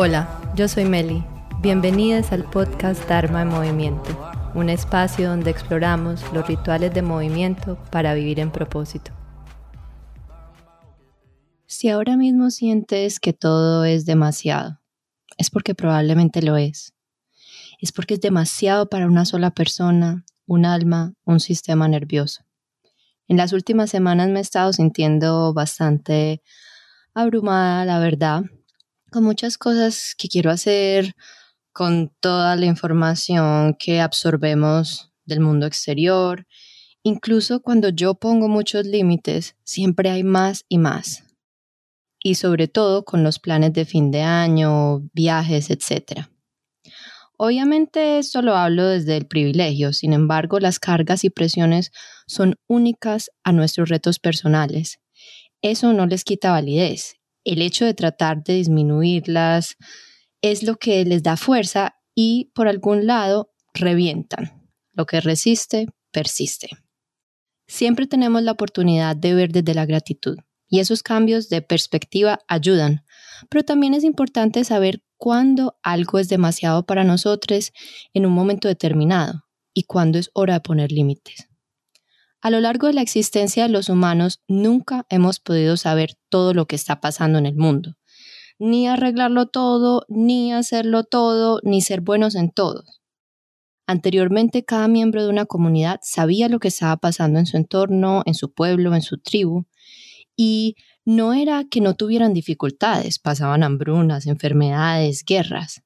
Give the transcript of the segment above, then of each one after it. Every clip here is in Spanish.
Hola, yo soy Meli. Bienvenidas al podcast Dharma en Movimiento, un espacio donde exploramos los rituales de movimiento para vivir en propósito. Si ahora mismo sientes que todo es demasiado, es porque probablemente lo es. Es porque es demasiado para una sola persona, un alma, un sistema nervioso. En las últimas semanas me he estado sintiendo bastante abrumada, la verdad, con muchas cosas que quiero hacer, con toda la información que absorbemos del mundo exterior. Incluso cuando yo pongo muchos límites, siempre hay más y más. Y sobre todo con los planes de fin de año, viajes, etc. Obviamente esto lo hablo desde el privilegio, sin embargo las cargas y presiones son únicas a nuestros retos personales. Eso no les quita validez el hecho de tratar de disminuirlas es lo que les da fuerza y por algún lado revientan. Lo que resiste, persiste. Siempre tenemos la oportunidad de ver desde la gratitud y esos cambios de perspectiva ayudan, pero también es importante saber cuándo algo es demasiado para nosotros en un momento determinado y cuándo es hora de poner límites. A lo largo de la existencia de los humanos nunca hemos podido saber todo lo que está pasando en el mundo, ni arreglarlo todo, ni hacerlo todo, ni ser buenos en todo. Anteriormente cada miembro de una comunidad sabía lo que estaba pasando en su entorno, en su pueblo, en su tribu, y no era que no tuvieran dificultades, pasaban hambrunas, enfermedades, guerras,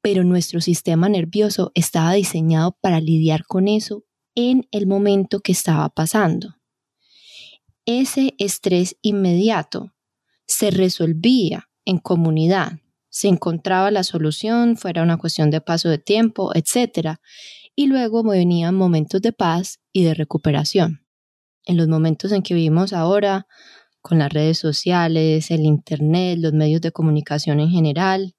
pero nuestro sistema nervioso estaba diseñado para lidiar con eso en el momento que estaba pasando. Ese estrés inmediato se resolvía en comunidad, se encontraba la solución, fuera una cuestión de paso de tiempo, etc. Y luego venían momentos de paz y de recuperación. En los momentos en que vivimos ahora, con las redes sociales, el Internet, los medios de comunicación en general,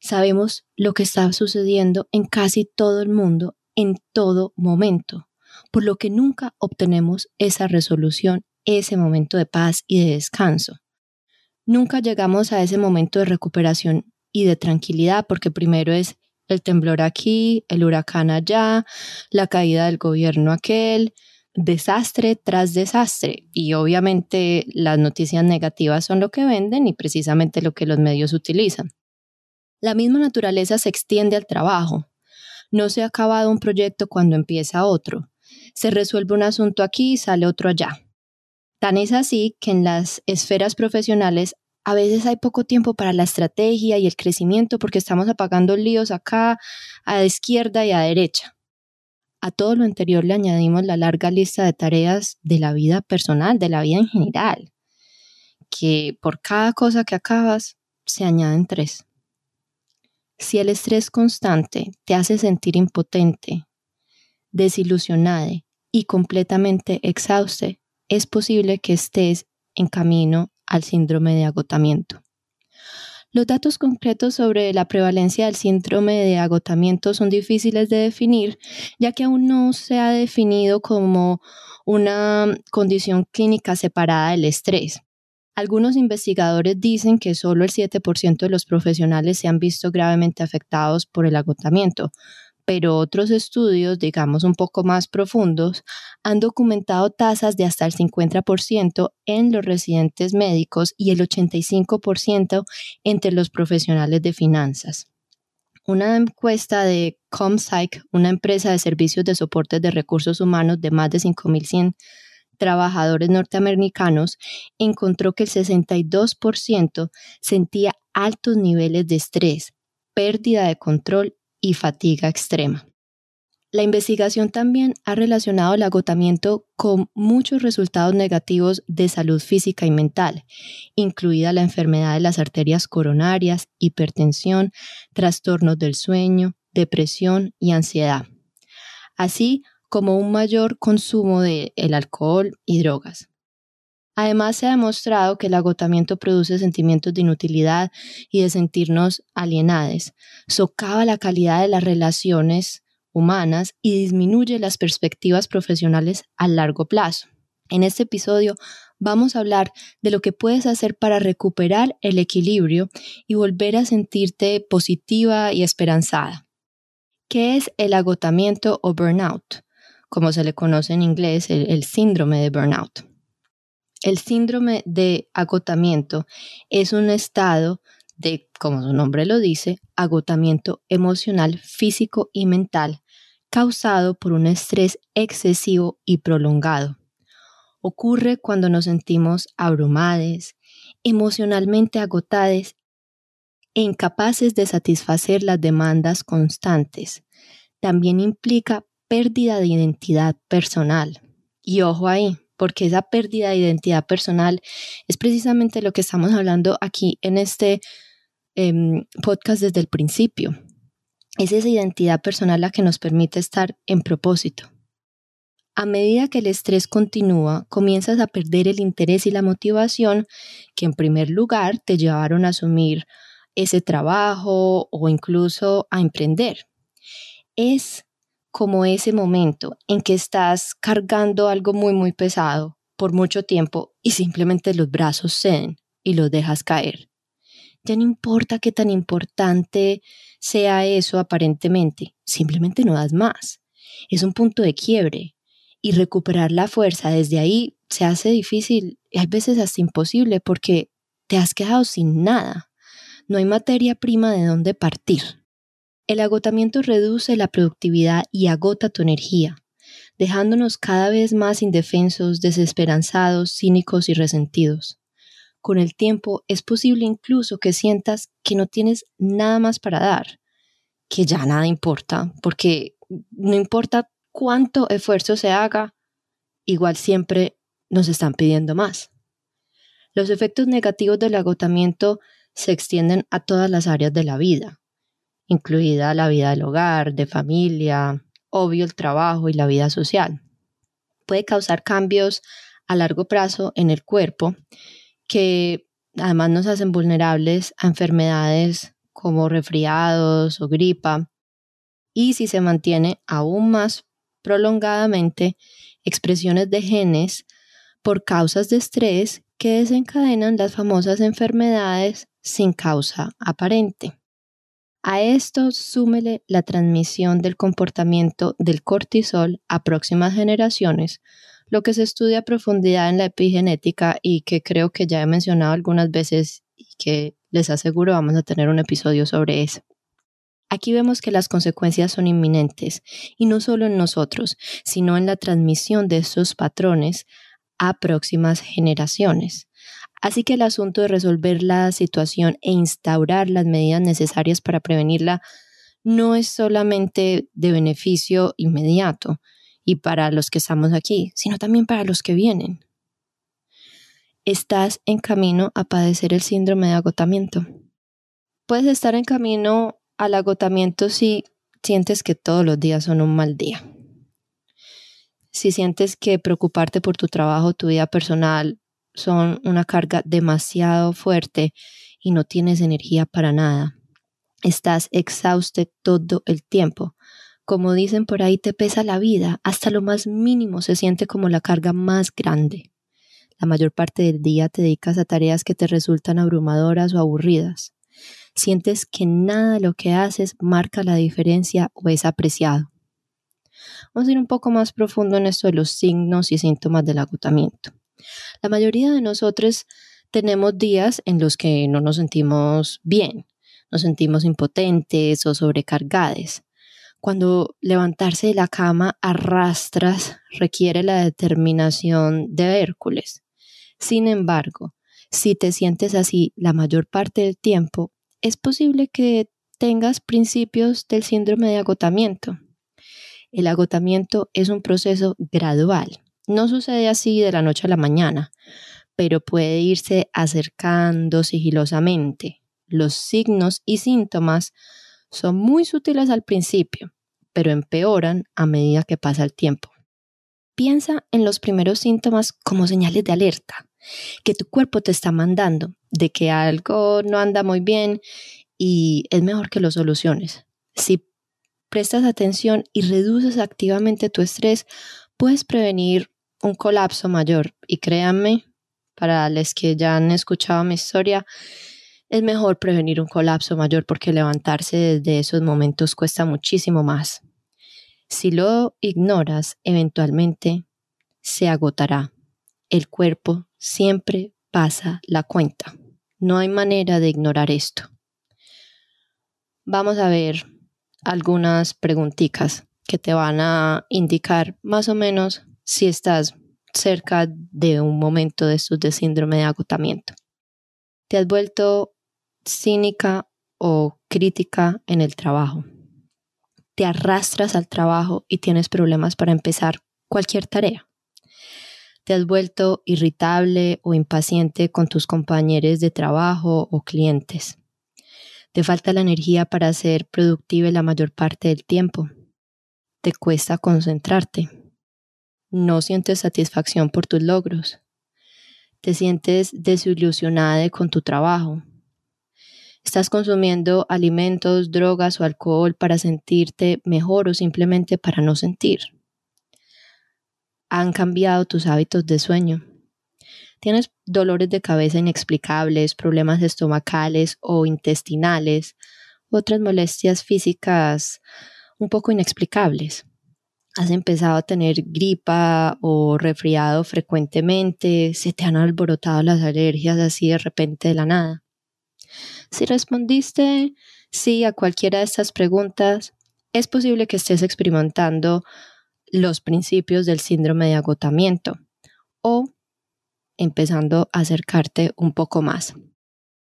sabemos lo que está sucediendo en casi todo el mundo en todo momento, por lo que nunca obtenemos esa resolución, ese momento de paz y de descanso. Nunca llegamos a ese momento de recuperación y de tranquilidad porque primero es el temblor aquí, el huracán allá, la caída del gobierno aquel, desastre tras desastre. Y obviamente las noticias negativas son lo que venden y precisamente lo que los medios utilizan. La misma naturaleza se extiende al trabajo. No se ha acabado un proyecto cuando empieza otro. Se resuelve un asunto aquí y sale otro allá. Tan es así que en las esferas profesionales a veces hay poco tiempo para la estrategia y el crecimiento porque estamos apagando líos acá, a la izquierda y a derecha. A todo lo anterior le añadimos la larga lista de tareas de la vida personal, de la vida en general, que por cada cosa que acabas se añaden tres. Si el estrés constante te hace sentir impotente, desilusionada y completamente exhauste, es posible que estés en camino al síndrome de agotamiento. Los datos concretos sobre la prevalencia del síndrome de agotamiento son difíciles de definir, ya que aún no se ha definido como una condición clínica separada del estrés. Algunos investigadores dicen que solo el 7% de los profesionales se han visto gravemente afectados por el agotamiento, pero otros estudios, digamos un poco más profundos, han documentado tasas de hasta el 50% en los residentes médicos y el 85% entre los profesionales de finanzas. Una encuesta de ComPsych, una empresa de servicios de soporte de recursos humanos de más de 5.100 trabajadores norteamericanos encontró que el 62% sentía altos niveles de estrés, pérdida de control y fatiga extrema. La investigación también ha relacionado el agotamiento con muchos resultados negativos de salud física y mental, incluida la enfermedad de las arterias coronarias, hipertensión, trastornos del sueño, depresión y ansiedad. Así como un mayor consumo de el alcohol y drogas. Además, se ha demostrado que el agotamiento produce sentimientos de inutilidad y de sentirnos alienados, socava la calidad de las relaciones humanas y disminuye las perspectivas profesionales a largo plazo. En este episodio vamos a hablar de lo que puedes hacer para recuperar el equilibrio y volver a sentirte positiva y esperanzada. ¿Qué es el agotamiento o burnout? Como se le conoce en inglés, el, síndrome de burnout. El síndrome de agotamiento es un estado de, como su nombre lo dice, agotamiento emocional, físico y mental causado por un estrés excesivo y prolongado ocurre cuando nos sentimos abrumados, emocionalmente agotados e incapaces de satisfacer las demandas constantes. También implica pérdida de identidad personal. Y ojo ahí, porque esa pérdida de identidad personal es precisamente lo que estamos hablando aquí en este em, podcast desde el principio. Es esa identidad personal la que nos permite estar en propósito. A medida que el estrés continúa, comienzas a perder el interés y la motivación que en primer lugar te llevaron a asumir ese trabajo o incluso a emprender. Es como ese momento en que estás cargando algo muy muy pesado por mucho tiempo y simplemente los brazos ceden y los dejas caer. Ya no importa qué tan importante sea eso aparentemente, simplemente no das más. Es un punto de quiebre, y recuperar la fuerza desde ahí se hace difícil y hay veces hasta imposible porque te has quedado sin nada. No hay materia prima de dónde partir. El agotamiento reduce la productividad y agota tu energía, dejándonos cada vez más indefensos, desesperanzados, cínicos y resentidos. Con el tiempo es posible incluso que sientas que no tienes nada más para dar, que ya nada importa, porque no importa cuánto esfuerzo se haga, igual siempre nos están pidiendo más. Los efectos negativos del agotamiento se extienden a todas las áreas de la vida, incluida la vida del hogar, de familia, obvio el trabajo y la vida social. Puede causar cambios a largo plazo en el cuerpo que además nos hacen vulnerables a enfermedades como resfriados o gripa y si se mantiene aún más prolongadamente expresiones de genes por causas de estrés que desencadenan las famosas enfermedades sin causa aparente. A esto súmele la transmisión del comportamiento del cortisol a próximas generaciones, lo que se estudia a profundidad en la epigenética y que creo que ya he mencionado algunas veces y que les aseguro vamos a tener un episodio sobre eso. Aquí vemos que las consecuencias son inminentes, y no solo en nosotros, sino en la transmisión de estos patrones a próximas generaciones. Así que el asunto de resolver la situación e instaurar las medidas necesarias para prevenirla no es solamente de beneficio inmediato y para los que estamos aquí, sino también para los que vienen. Estás en camino a padecer el síndrome de agotamiento. Puedes estar en camino al agotamiento si sientes que todos los días son un mal día. Si sientes que preocuparte por tu trabajo, tu vida personal son una carga demasiado fuerte y no tienes energía para nada. Estás exhauste todo el tiempo. Como dicen por ahí, te pesa la vida, hasta lo más mínimo se siente como la carga más grande. La mayor parte del día te dedicas a tareas que te resultan abrumadoras o aburridas sientes que nada de lo que haces marca la diferencia o es apreciado. Vamos a ir un poco más profundo en esto de los signos y síntomas del agotamiento. La mayoría de nosotros tenemos días en los que no nos sentimos bien, nos sentimos impotentes o sobrecargados. Cuando levantarse de la cama arrastras requiere la determinación de Hércules. Sin embargo, si te sientes así la mayor parte del tiempo, es posible que tengas principios del síndrome de agotamiento. El agotamiento es un proceso gradual. No sucede así de la noche a la mañana, pero puede irse acercando sigilosamente. Los signos y síntomas son muy sutiles al principio, pero empeoran a medida que pasa el tiempo. Piensa en los primeros síntomas como señales de alerta que tu cuerpo te está mandando de que algo no anda muy bien y es mejor que lo soluciones. Si prestas atención y reduces activamente tu estrés, puedes prevenir un colapso mayor. Y créanme, para los que ya han escuchado mi historia, es mejor prevenir un colapso mayor porque levantarse desde esos momentos cuesta muchísimo más. Si lo ignoras, eventualmente se agotará. El cuerpo siempre pasa la cuenta. No hay manera de ignorar esto. Vamos a ver algunas preguntitas que te van a indicar más o menos si estás cerca de un momento de de síndrome de agotamiento. ¿Te has vuelto cínica o crítica en el trabajo? ¿Te arrastras al trabajo y tienes problemas para empezar cualquier tarea? ¿Te has vuelto irritable o impaciente con tus compañeros de trabajo o clientes? ¿Te falta la energía para ser productiva la mayor parte del tiempo? ¿Te cuesta concentrarte? ¿No sientes satisfacción por tus logros? ¿Te sientes desilusionada con tu trabajo? ¿Estás consumiendo alimentos, drogas o alcohol para sentirte mejor o simplemente para no sentir? ¿Han cambiado tus hábitos de sueño? tienes dolores de cabeza inexplicables, problemas estomacales o intestinales, otras molestias físicas un poco inexplicables. Has empezado a tener gripa o resfriado frecuentemente, se te han alborotado las alergias así de repente de la nada. Si respondiste sí a cualquiera de estas preguntas, es posible que estés experimentando los principios del síndrome de agotamiento o empezando a acercarte un poco más.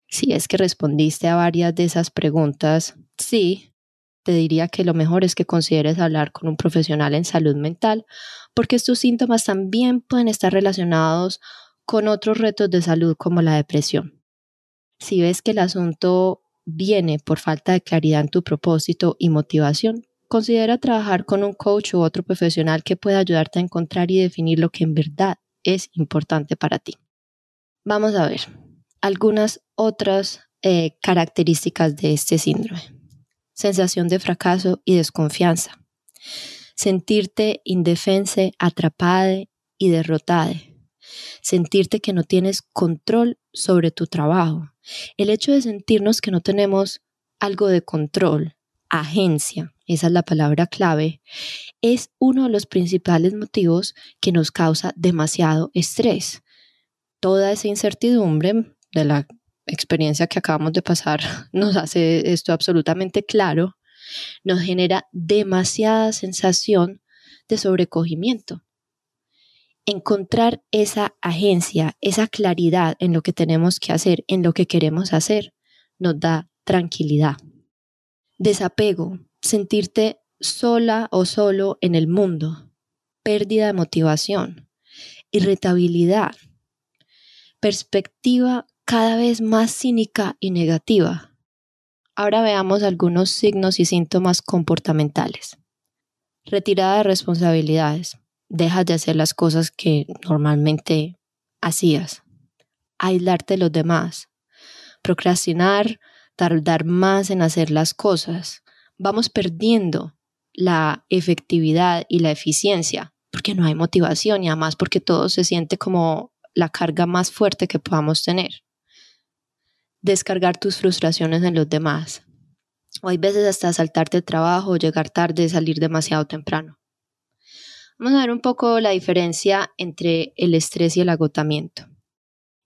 Si es que respondiste a varias de esas preguntas, sí, te diría que lo mejor es que consideres hablar con un profesional en salud mental, porque estos síntomas también pueden estar relacionados con otros retos de salud como la depresión. Si ves que el asunto viene por falta de claridad en tu propósito y motivación, considera trabajar con un coach u otro profesional que pueda ayudarte a encontrar y definir lo que en verdad es importante para ti. Vamos a ver algunas otras eh, características de este síndrome. Sensación de fracaso y desconfianza. Sentirte indefensa, atrapada y derrotada. Sentirte que no tienes control sobre tu trabajo. El hecho de sentirnos que no tenemos algo de control, agencia, esa es la palabra clave, es uno de los principales motivos que nos causa demasiado estrés. Toda esa incertidumbre de la experiencia que acabamos de pasar nos hace esto absolutamente claro, nos genera demasiada sensación de sobrecogimiento. Encontrar esa agencia, esa claridad en lo que tenemos que hacer, en lo que queremos hacer, nos da tranquilidad. Desapego, sentirte sola o solo en el mundo, pérdida de motivación, irritabilidad, perspectiva cada vez más cínica y negativa. Ahora veamos algunos signos y síntomas comportamentales. Retirada de responsabilidades. Dejas de hacer las cosas que normalmente hacías. Aislarte de los demás. Procrastinar, tardar más en hacer las cosas vamos perdiendo la efectividad y la eficiencia porque no hay motivación y además porque todo se siente como la carga más fuerte que podamos tener. Descargar tus frustraciones en los demás. O hay veces hasta saltarte el trabajo, llegar tarde, salir demasiado temprano. Vamos a ver un poco la diferencia entre el estrés y el agotamiento.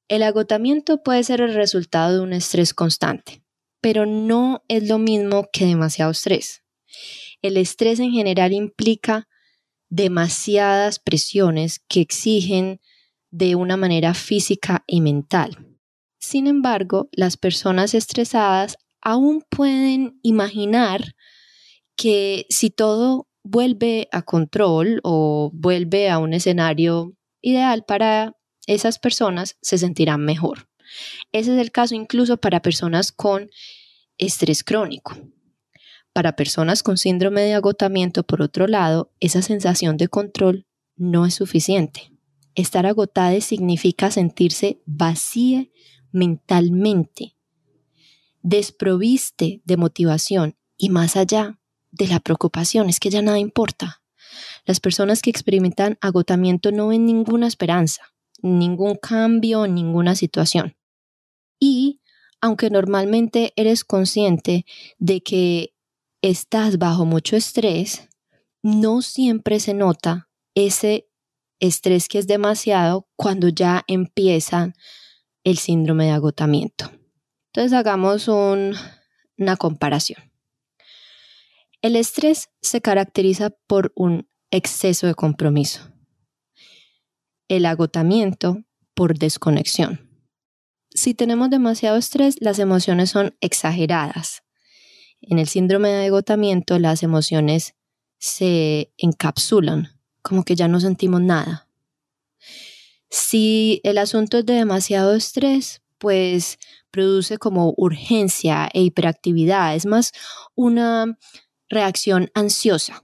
El agotamiento puede ser el resultado de un estrés constante, pero no es lo mismo que demasiado estrés. El estrés en general implica demasiadas presiones que exigen de una manera física y mental. Sin embargo, las personas estresadas aún pueden imaginar que si todo vuelve a control o vuelve a un escenario ideal para esas personas, se sentirán mejor. Ese es el caso incluso para personas con estrés crónico. Para personas con síndrome de agotamiento, por otro lado, esa sensación de control no es suficiente. Estar agotada significa sentirse vacía mentalmente, desproviste de motivación y más allá de la preocupación, es que ya nada importa. Las personas que experimentan agotamiento no ven ninguna esperanza, ningún cambio, ninguna situación. Y aunque normalmente eres consciente de que estás bajo mucho estrés, no siempre se nota ese estrés que es demasiado cuando ya empieza el síndrome de agotamiento. Entonces hagamos una comparación. El estrés se caracteriza por un exceso de compromiso. El agotamiento por desconexión. Si tenemos demasiado estrés, las emociones son exageradas. En el síndrome de agotamiento, las emociones se encapsulan, como que ya no sentimos nada. Si el asunto es de demasiado estrés, pues produce como urgencia e hiperactividad, es más una reacción ansiosa.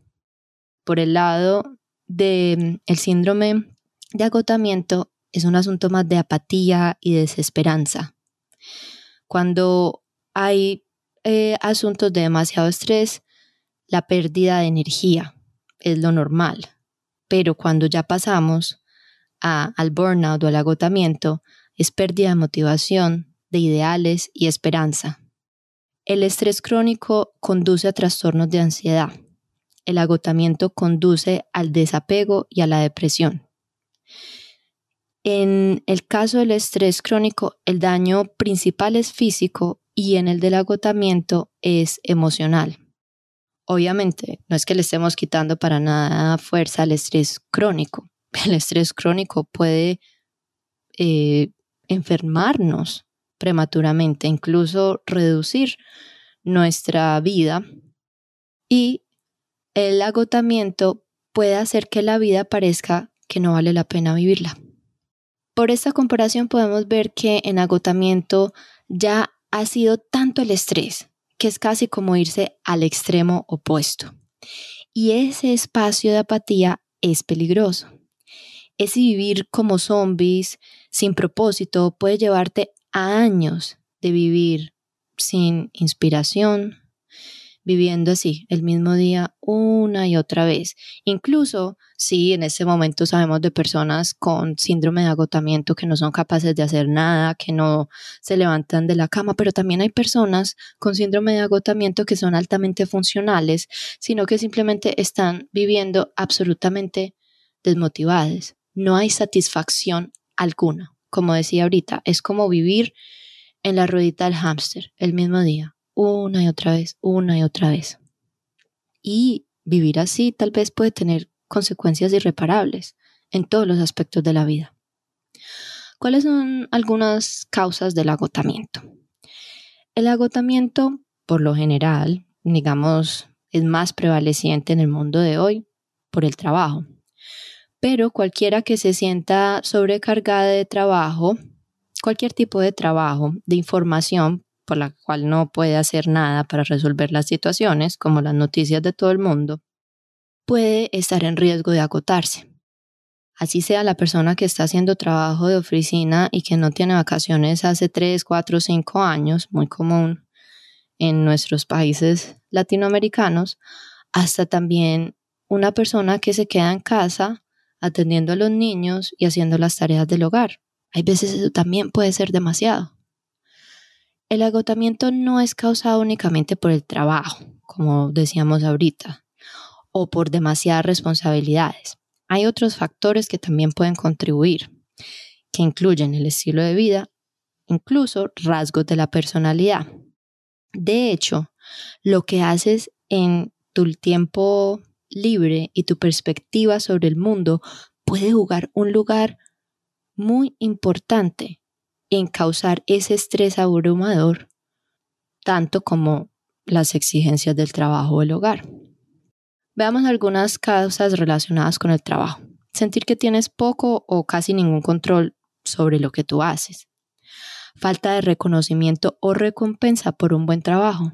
Por el lado del el síndrome de agotamiento, es un asunto más de apatía y desesperanza. Cuando hay eh, asuntos de demasiado estrés, la pérdida de energía es lo normal. Pero cuando ya pasamos al burnout o al agotamiento, es pérdida de motivación, de ideales y esperanza. El estrés crónico conduce a trastornos de ansiedad. El agotamiento conduce al desapego y a la depresión. En el caso del estrés crónico, el daño principal es físico y en el del agotamiento es emocional. Obviamente, no es que le estemos quitando para nada fuerza al estrés crónico. El estrés crónico puede eh, enfermarnos prematuramente, incluso reducir nuestra vida y el agotamiento puede hacer que la vida parezca que no vale la pena vivirla. Por esta comparación podemos ver que en agotamiento ya ha sido tanto el estrés que es casi como irse al extremo opuesto. Y ese espacio de apatía es peligroso. Ese vivir como zombies, sin propósito, puede llevarte a años de vivir sin inspiración, viviendo así el mismo día una y otra vez. Incluso si en ese momento sabemos de personas con síndrome de agotamiento que no son capaces de hacer nada, que no se levantan de la cama, pero también hay personas con síndrome de agotamiento que son altamente funcionales, sino que simplemente están viviendo absolutamente desmotivadas. No hay satisfacción alguna. Como decía ahorita, es como vivir en la ruedita del hámster el mismo día, una y otra vez, una y otra vez. Y vivir así tal vez puede tener consecuencias irreparables en todos los aspectos de la vida. ¿Cuáles son algunas causas del agotamiento? El agotamiento, por lo general, digamos, es más prevaleciente en el mundo de hoy por el trabajo. Pero cualquiera que se sienta sobrecargada de trabajo, cualquier tipo de trabajo, de información, por la cual no puede hacer nada para resolver las situaciones, como las noticias de todo el mundo, puede estar en riesgo de agotarse. Así sea la persona que está haciendo trabajo de oficina y que no tiene vacaciones hace 3, 4, 5 años, muy común en nuestros países latinoamericanos, hasta también una persona que se queda en casa atendiendo a los niños y haciendo las tareas del hogar. Hay veces eso también puede ser demasiado. El agotamiento no es causado únicamente por el trabajo, como decíamos ahorita, o por demasiadas responsabilidades. Hay otros factores que también pueden contribuir, que incluyen el estilo de vida, incluso rasgos de la personalidad. De hecho, lo que haces en tu tiempo libre y tu perspectiva sobre el mundo puede jugar un lugar muy importante en causar ese estrés abrumador, tanto como las exigencias del trabajo o el hogar. Veamos algunas causas relacionadas con el trabajo. Sentir que tienes poco o casi ningún control sobre lo que tú haces. Falta de reconocimiento o recompensa por un buen trabajo.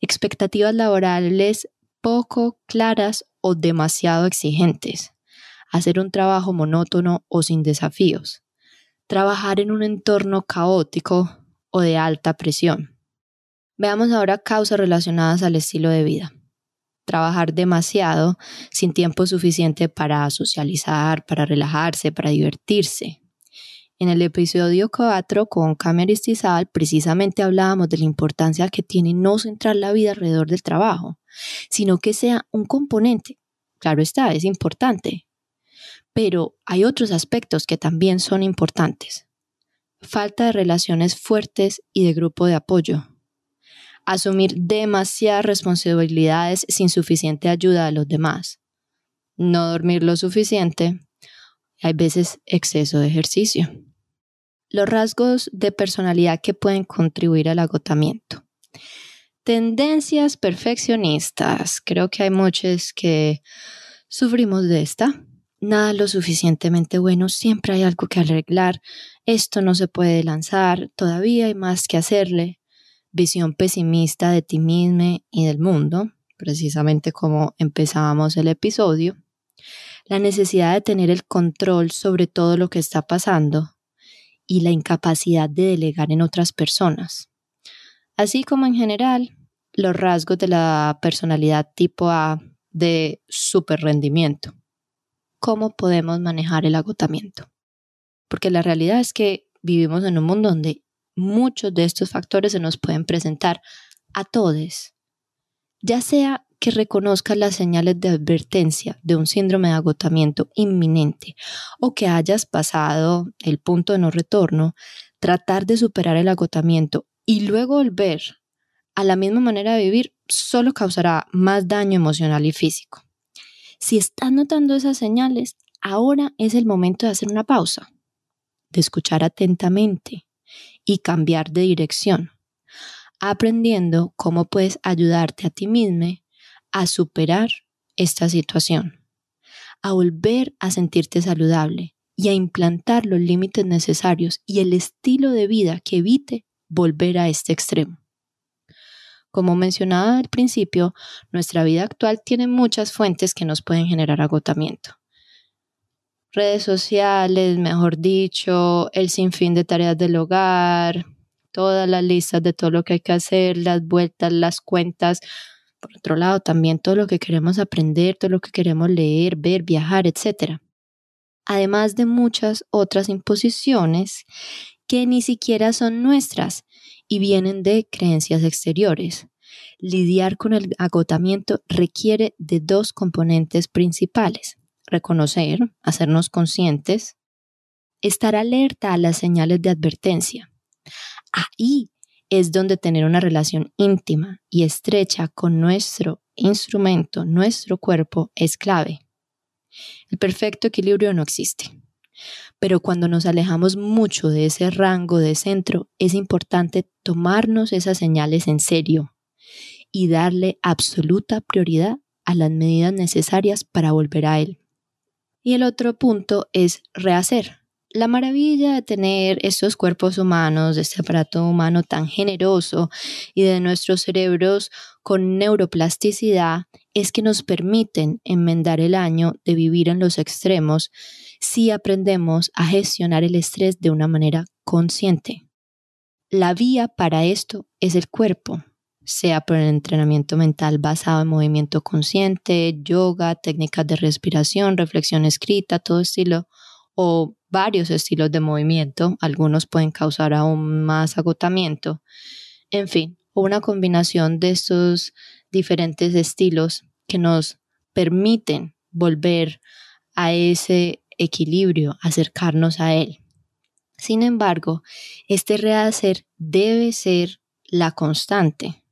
Expectativas laborales poco claras o demasiado exigentes. Hacer un trabajo monótono o sin desafíos trabajar en un entorno caótico o de alta presión. Veamos ahora causas relacionadas al estilo de vida. trabajar demasiado sin tiempo suficiente para socializar, para relajarse, para divertirse. En el episodio 4 con Cameron Stizal precisamente hablábamos de la importancia que tiene no centrar la vida alrededor del trabajo, sino que sea un componente. Claro está, es importante. Pero hay otros aspectos que también son importantes. Falta de relaciones fuertes y de grupo de apoyo asumir demasiadas responsabilidades sin suficiente ayuda de los demás, no dormir lo suficiente, hay veces exceso de ejercicio. Los rasgos de personalidad que pueden contribuir al agotamiento. Tendencias perfeccionistas. Creo que hay muchos que sufrimos de esta. Nada lo suficientemente bueno, siempre hay algo que arreglar. Esto no se puede lanzar, todavía hay más que hacerle visión pesimista de ti mismo y del mundo, precisamente como empezábamos el episodio, la necesidad de tener el control sobre todo lo que está pasando y la incapacidad de delegar en otras personas, así como en general los rasgos de la personalidad tipo A de super rendimiento. ¿Cómo podemos manejar el agotamiento? Porque la realidad es que vivimos en un mundo donde muchos de estos factores se nos pueden presentar a todos, ya sea que reconozcas las señales de advertencia de un síndrome de agotamiento inminente o que hayas pasado el punto de no retorno, tratar de superar el agotamiento y luego volver a la misma manera de vivir solo causará más daño emocional y físico. Si estás notando esas señales, ahora es el momento de hacer una pausa, de escuchar atentamente, y cambiar de dirección, aprendiendo cómo puedes ayudarte a ti mismo a superar esta situación, a volver a sentirte saludable y a implantar los límites necesarios y el estilo de vida que evite volver a este extremo. Como mencionaba al principio, nuestra vida actual tiene muchas fuentes que nos pueden generar agotamiento redes sociales, mejor dicho, el sinfín de tareas del hogar, todas las listas de todo lo que hay que hacer, las vueltas, las cuentas. Por otro lado, también todo lo que queremos aprender, todo lo que queremos leer, ver, viajar, etc. Además de muchas otras imposiciones que ni siquiera son nuestras y vienen de creencias exteriores. Lidiar con el agotamiento requiere de dos componentes principales reconocer, hacernos conscientes, estar alerta a las señales de advertencia. Ahí es donde tener una relación íntima y estrecha con nuestro instrumento, nuestro cuerpo, es clave. El perfecto equilibrio no existe. Pero cuando nos alejamos mucho de ese rango de centro, es importante tomarnos esas señales en serio y darle absoluta prioridad a las medidas necesarias para volver a él. Y el otro punto es rehacer. La maravilla de tener estos cuerpos humanos, de este aparato humano tan generoso y de nuestros cerebros con neuroplasticidad es que nos permiten enmendar el año de vivir en los extremos si aprendemos a gestionar el estrés de una manera consciente. La vía para esto es el cuerpo, sea por el entrenamiento mental basado en movimiento consciente, yoga, técnicas de respiración, reflexión escrita, todo estilo o varios estilos de movimiento, algunos pueden causar aún más agotamiento. En fin, una combinación de estos diferentes estilos que nos permiten volver a ese equilibrio, acercarnos a él. Sin embargo, este rehacer debe ser la constante,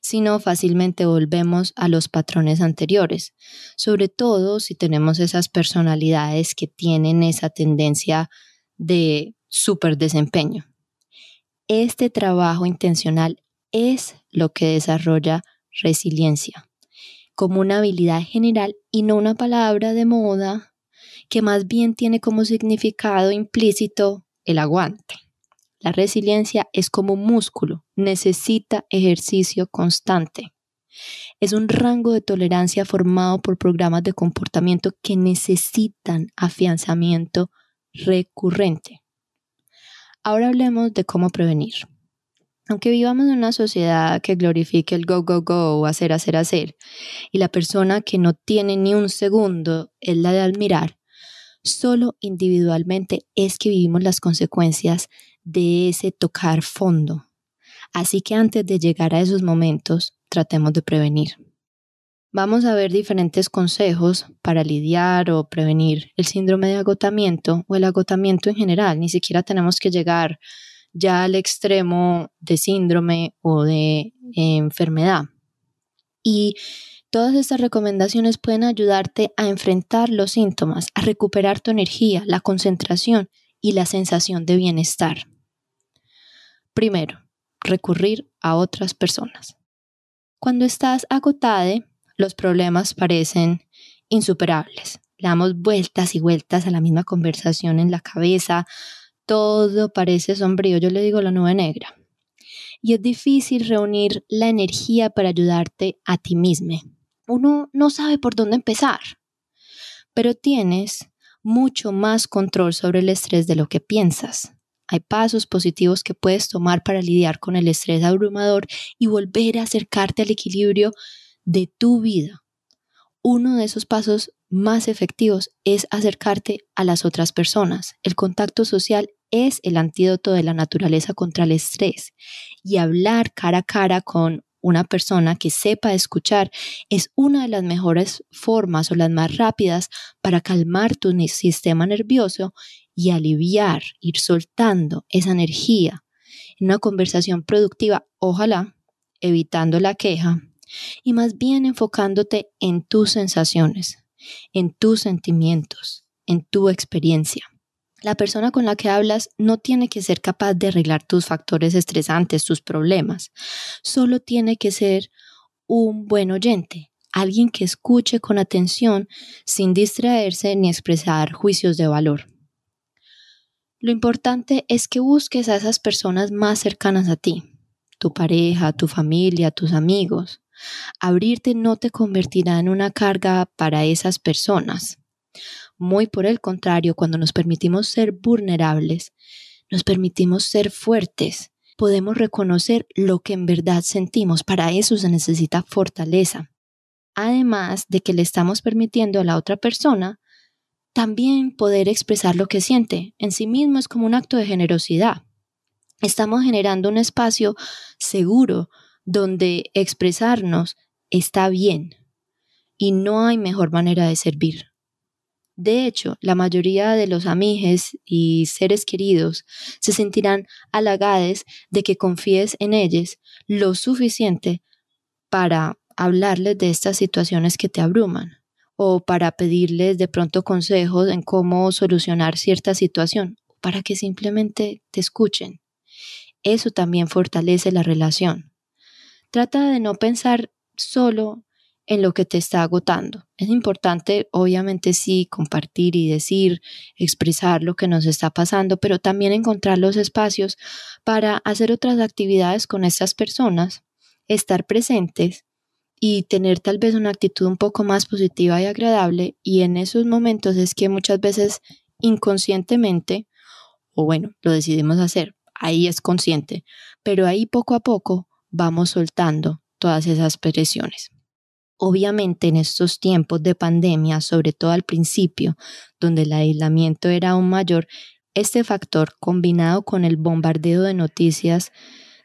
si no fácilmente volvemos a los patrones anteriores, sobre todo si tenemos esas personalidades que tienen esa tendencia de super desempeño. Este trabajo intencional es lo que desarrolla resiliencia, como una habilidad general y no una palabra de moda que más bien tiene como significado implícito el aguante. La resiliencia es como un músculo, necesita ejercicio constante. Es un rango de tolerancia formado por programas de comportamiento que necesitan afianzamiento recurrente. Ahora hablemos de cómo prevenir. Aunque vivamos en una sociedad que glorifique el go, go, go hacer, hacer, hacer, y la persona que no tiene ni un segundo es la de admirar, solo individualmente es que vivimos las consecuencias de ese tocar fondo. Así que antes de llegar a esos momentos, tratemos de prevenir. Vamos a ver diferentes consejos para lidiar o prevenir el síndrome de agotamiento o el agotamiento en general. Ni siquiera tenemos que llegar ya al extremo de síndrome o de enfermedad. Y todas estas recomendaciones pueden ayudarte a enfrentar los síntomas, a recuperar tu energía, la concentración y la sensación de bienestar. Primero, recurrir a otras personas. Cuando estás agotada, los problemas parecen insuperables. Le damos vueltas y vueltas a la misma conversación en la cabeza, todo parece sombrío, yo le digo la nube negra. Y es difícil reunir la energía para ayudarte a ti mismo. Uno no sabe por dónde empezar, pero tienes mucho más control sobre el estrés de lo que piensas. Hay pasos positivos que puedes tomar para lidiar con el estrés abrumador y volver a acercarte al equilibrio de tu vida. Uno de esos pasos más efectivos es acercarte a las otras personas. El contacto social es el antídoto de la naturaleza contra el estrés y hablar cara a cara con una persona que sepa escuchar es una de las mejores formas o las más rápidas para calmar tu sistema nervioso y aliviar, ir soltando esa energía en una conversación productiva, ojalá evitando la queja y más bien enfocándote en tus sensaciones, en tus sentimientos, en tu experiencia. La persona con la que hablas no tiene que ser capaz de arreglar tus factores estresantes, tus problemas. Solo tiene que ser un buen oyente, alguien que escuche con atención sin distraerse ni expresar juicios de valor. Lo importante es que busques a esas personas más cercanas a ti, tu pareja, tu familia, tus amigos. Abrirte no te convertirá en una carga para esas personas. Muy por el contrario, cuando nos permitimos ser vulnerables, nos permitimos ser fuertes, podemos reconocer lo que en verdad sentimos. Para eso se necesita fortaleza. Además de que le estamos permitiendo a la otra persona también poder expresar lo que siente. En sí mismo es como un acto de generosidad. Estamos generando un espacio seguro donde expresarnos está bien y no hay mejor manera de servir. De hecho, la mayoría de los amiges y seres queridos se sentirán halagados de que confíes en ellos lo suficiente para hablarles de estas situaciones que te abruman o para pedirles de pronto consejos en cómo solucionar cierta situación, para que simplemente te escuchen. Eso también fortalece la relación. Trata de no pensar solo en lo que te está agotando. Es importante, obviamente, sí, compartir y decir, expresar lo que nos está pasando, pero también encontrar los espacios para hacer otras actividades con estas personas, estar presentes y tener tal vez una actitud un poco más positiva y agradable. Y en esos momentos es que muchas veces inconscientemente, o bueno, lo decidimos hacer, ahí es consciente, pero ahí poco a poco vamos soltando todas esas presiones. Obviamente en estos tiempos de pandemia, sobre todo al principio, donde el aislamiento era aún mayor, este factor combinado con el bombardeo de noticias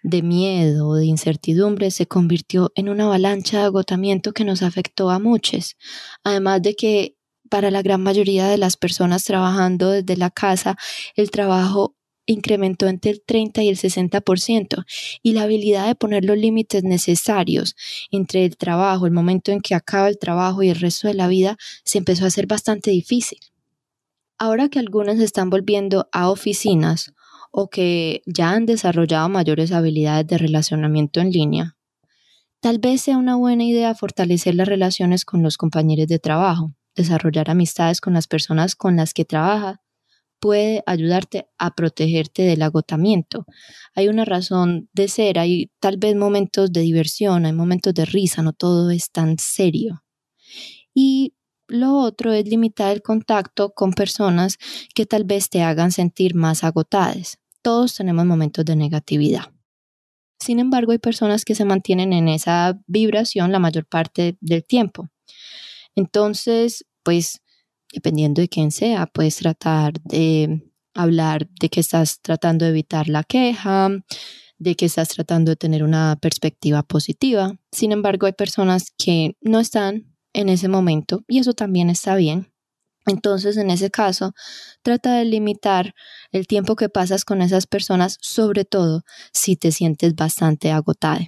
de miedo de incertidumbre se convirtió en una avalancha de agotamiento que nos afectó a muchos. Además de que para la gran mayoría de las personas trabajando desde la casa, el trabajo incrementó entre el 30 y el 60% y la habilidad de poner los límites necesarios entre el trabajo, el momento en que acaba el trabajo y el resto de la vida se empezó a hacer bastante difícil. Ahora que algunos están volviendo a oficinas o que ya han desarrollado mayores habilidades de relacionamiento en línea, tal vez sea una buena idea fortalecer las relaciones con los compañeros de trabajo, desarrollar amistades con las personas con las que trabaja puede ayudarte a protegerte del agotamiento. Hay una razón de ser, hay tal vez momentos de diversión, hay momentos de risa, no todo es tan serio. Y lo otro es limitar el contacto con personas que tal vez te hagan sentir más agotadas. Todos tenemos momentos de negatividad. Sin embargo, hay personas que se mantienen en esa vibración la mayor parte del tiempo. Entonces, pues, dependiendo de quién sea, puedes tratar de hablar de que estás tratando de evitar la queja, de que estás tratando de tener una perspectiva positiva. Sin embargo, hay personas que no están en ese momento y eso también está bien. Entonces, en ese caso, trata de limitar el tiempo que pasas con esas personas, sobre todo si te sientes bastante agotado.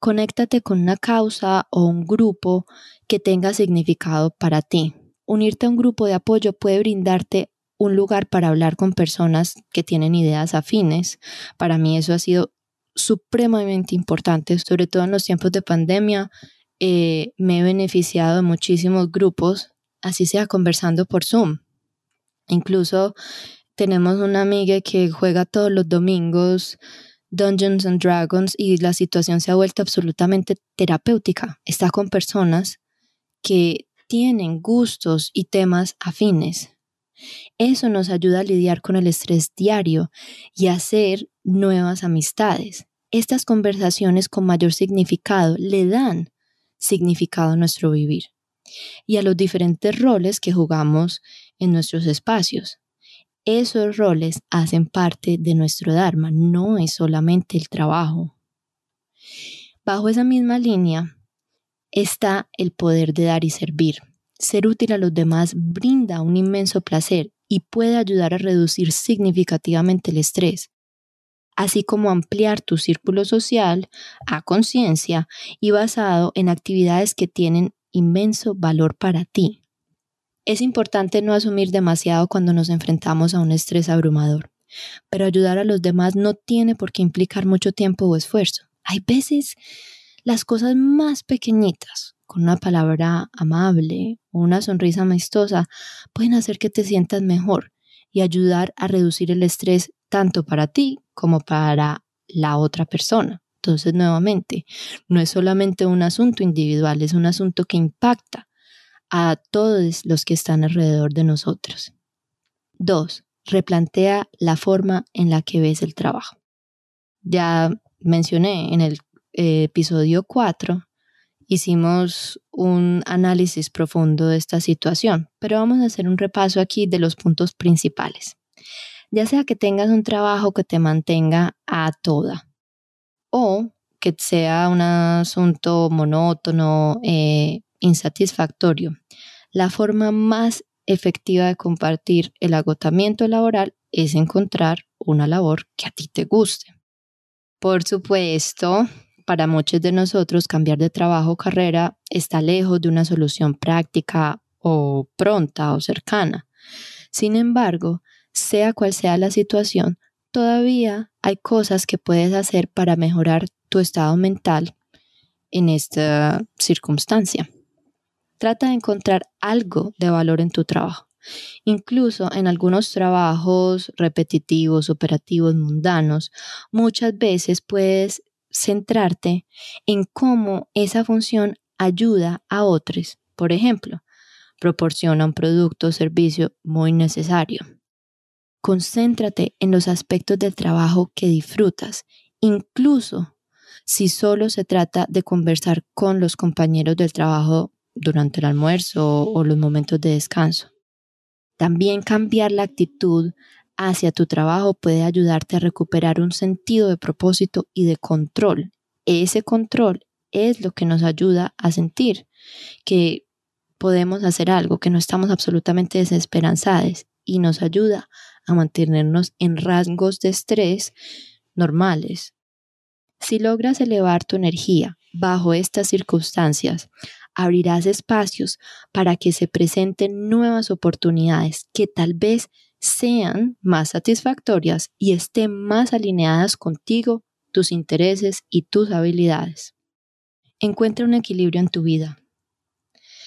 Conéctate con una causa o un grupo que tenga significado para ti. Unirte a un grupo de apoyo puede brindarte un lugar para hablar con personas que tienen ideas afines. Para mí eso ha sido supremamente importante, sobre todo en los tiempos de pandemia. Eh, me he beneficiado de muchísimos grupos así sea conversando por Zoom. Incluso tenemos una amiga que juega todos los domingos Dungeons and Dragons y la situación se ha vuelto absolutamente terapéutica. Está con personas que tienen gustos y temas afines. Eso nos ayuda a lidiar con el estrés diario y a hacer nuevas amistades. Estas conversaciones con mayor significado le dan significado a nuestro vivir y a los diferentes roles que jugamos en nuestros espacios. Esos roles hacen parte de nuestro Dharma, no es solamente el trabajo. Bajo esa misma línea está el poder de dar y servir. Ser útil a los demás brinda un inmenso placer y puede ayudar a reducir significativamente el estrés, así como ampliar tu círculo social a conciencia y basado en actividades que tienen inmenso valor para ti. Es importante no asumir demasiado cuando nos enfrentamos a un estrés abrumador, pero ayudar a los demás no tiene por qué implicar mucho tiempo o esfuerzo. Hay veces las cosas más pequeñitas, con una palabra amable o una sonrisa amistosa, pueden hacer que te sientas mejor y ayudar a reducir el estrés tanto para ti como para la otra persona. Entonces, nuevamente, no es solamente un asunto individual, es un asunto que impacta a todos los que están alrededor de nosotros. Dos, replantea la forma en la que ves el trabajo. Ya mencioné en el eh, episodio 4, hicimos un análisis profundo de esta situación, pero vamos a hacer un repaso aquí de los puntos principales. Ya sea que tengas un trabajo que te mantenga a toda, o que sea un asunto monótono, e insatisfactorio. La forma más efectiva de compartir el agotamiento laboral es encontrar una labor que a ti te guste. Por supuesto, para muchos de nosotros cambiar de trabajo o carrera está lejos de una solución práctica o pronta o cercana. Sin embargo, sea cual sea la situación, todavía hay cosas que puedes hacer para mejorar tu estado mental en esta circunstancia. Trata de encontrar algo de valor en tu trabajo. Incluso en algunos trabajos repetitivos, operativos, mundanos, muchas veces puedes centrarte en cómo esa función ayuda a otros. Por ejemplo, proporciona un producto o servicio muy necesario. Concéntrate en los aspectos del trabajo que disfrutas, incluso si solo se trata de conversar con los compañeros del trabajo durante el almuerzo o los momentos de descanso. También cambiar la actitud hacia tu trabajo puede ayudarte a recuperar un sentido de propósito y de control. Ese control es lo que nos ayuda a sentir que podemos hacer algo, que no estamos absolutamente desesperanzados y nos ayuda a mantenernos en rasgos de estrés normales. Si logras elevar tu energía bajo estas circunstancias, abrirás espacios para que se presenten nuevas oportunidades que tal vez sean más satisfactorias y estén más alineadas contigo, tus intereses y tus habilidades. Encuentra un equilibrio en tu vida.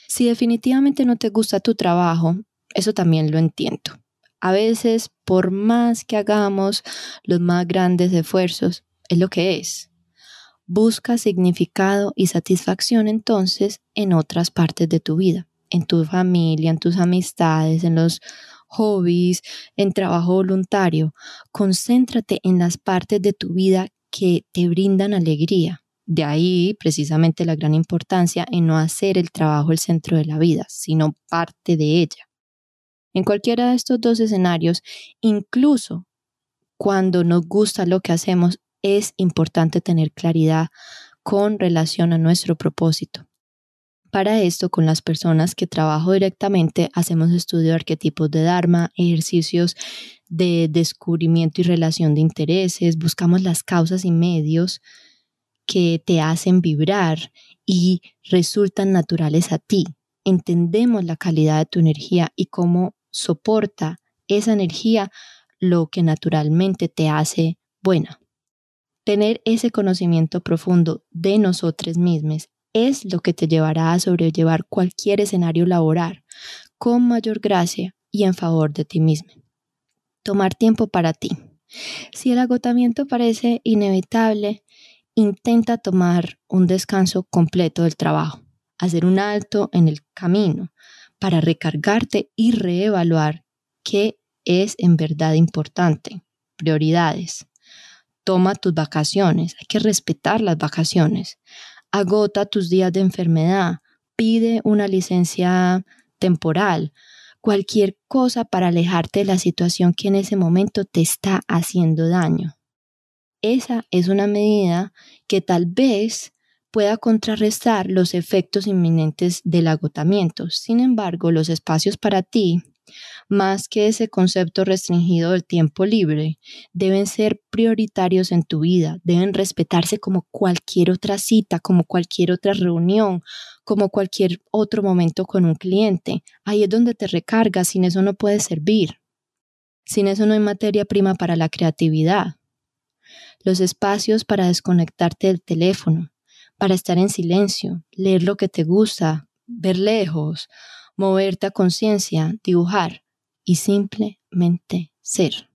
Si definitivamente no te gusta tu trabajo, eso también lo entiendo. A veces, por más que hagamos los más grandes esfuerzos, es lo que es. Busca significado y satisfacción entonces en otras partes de tu vida, en tu familia, en tus amistades, en los hobbies, en trabajo voluntario. Concéntrate en las partes de tu vida que te brindan alegría. De ahí precisamente la gran importancia en no hacer el trabajo el centro de la vida, sino parte de ella. En cualquiera de estos dos escenarios, incluso cuando nos gusta lo que hacemos, es importante tener claridad con relación a nuestro propósito. Para esto, con las personas que trabajo directamente, hacemos estudio de arquetipos de Dharma, ejercicios de descubrimiento y relación de intereses, buscamos las causas y medios que te hacen vibrar y resultan naturales a ti. Entendemos la calidad de tu energía y cómo soporta esa energía lo que naturalmente te hace buena. Tener ese conocimiento profundo de nosotros mismos es lo que te llevará a sobrellevar cualquier escenario laboral con mayor gracia y en favor de ti mismo. Tomar tiempo para ti. Si el agotamiento parece inevitable, intenta tomar un descanso completo del trabajo, hacer un alto en el camino para recargarte y reevaluar qué es en verdad importante. Prioridades. Toma tus vacaciones, hay que respetar las vacaciones. Agota tus días de enfermedad, pide una licencia temporal, cualquier cosa para alejarte de la situación que en ese momento te está haciendo daño. Esa es una medida que tal vez pueda contrarrestar los efectos inminentes del agotamiento. Sin embargo, los espacios para ti, más que ese concepto restringido del tiempo libre, deben ser prioritarios en tu vida, deben respetarse como cualquier otra cita, como cualquier otra reunión, como cualquier otro momento con un cliente. Ahí es donde te recargas, sin eso no puedes servir. Sin eso no hay materia prima para la creatividad los espacios para desconectarte del teléfono, para estar en silencio, leer lo que te gusta, ver lejos, moverte a conciencia, dibujar y simplemente ser.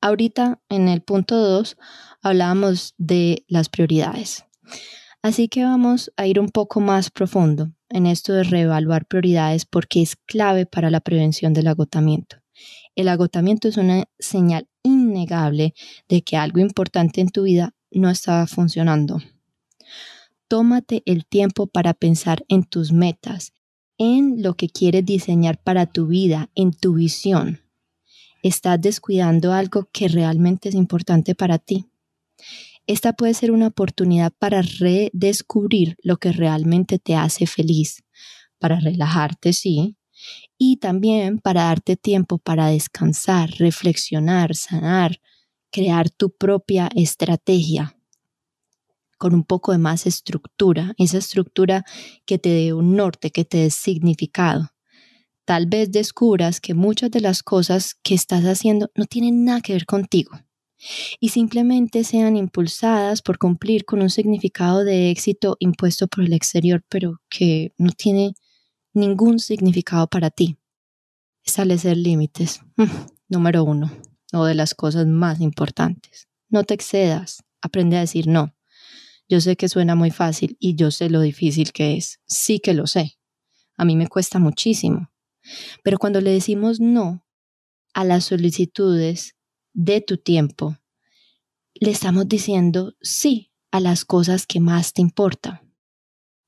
Ahorita en el punto 2 hablábamos de las prioridades. Así que vamos a ir un poco más profundo en esto de reevaluar prioridades porque es clave para la prevención del agotamiento. El agotamiento es una señal innegable de que algo importante en tu vida no está funcionando. Tómate el tiempo para pensar en tus metas, en lo que quieres diseñar para tu vida, en tu visión. ¿Estás descuidando algo que realmente es importante para ti? Esta puede ser una oportunidad para redescubrir lo que realmente te hace feliz, para relajarte, sí, y también para darte tiempo para descansar, reflexionar, sanar, crear tu propia estrategia con un poco de más estructura, esa estructura que te dé un norte, que te dé significado. Tal vez descubras que muchas de las cosas que estás haciendo no tienen nada que ver contigo y simplemente sean impulsadas por cumplir con un significado de éxito impuesto por el exterior, pero que no tiene ningún significado para ti. Establecer límites. Mm, número uno, o de las cosas más importantes. No te excedas. Aprende a decir no. Yo sé que suena muy fácil y yo sé lo difícil que es. Sí que lo sé. A mí me cuesta muchísimo. Pero cuando le decimos no a las solicitudes de tu tiempo, le estamos diciendo sí a las cosas que más te importan.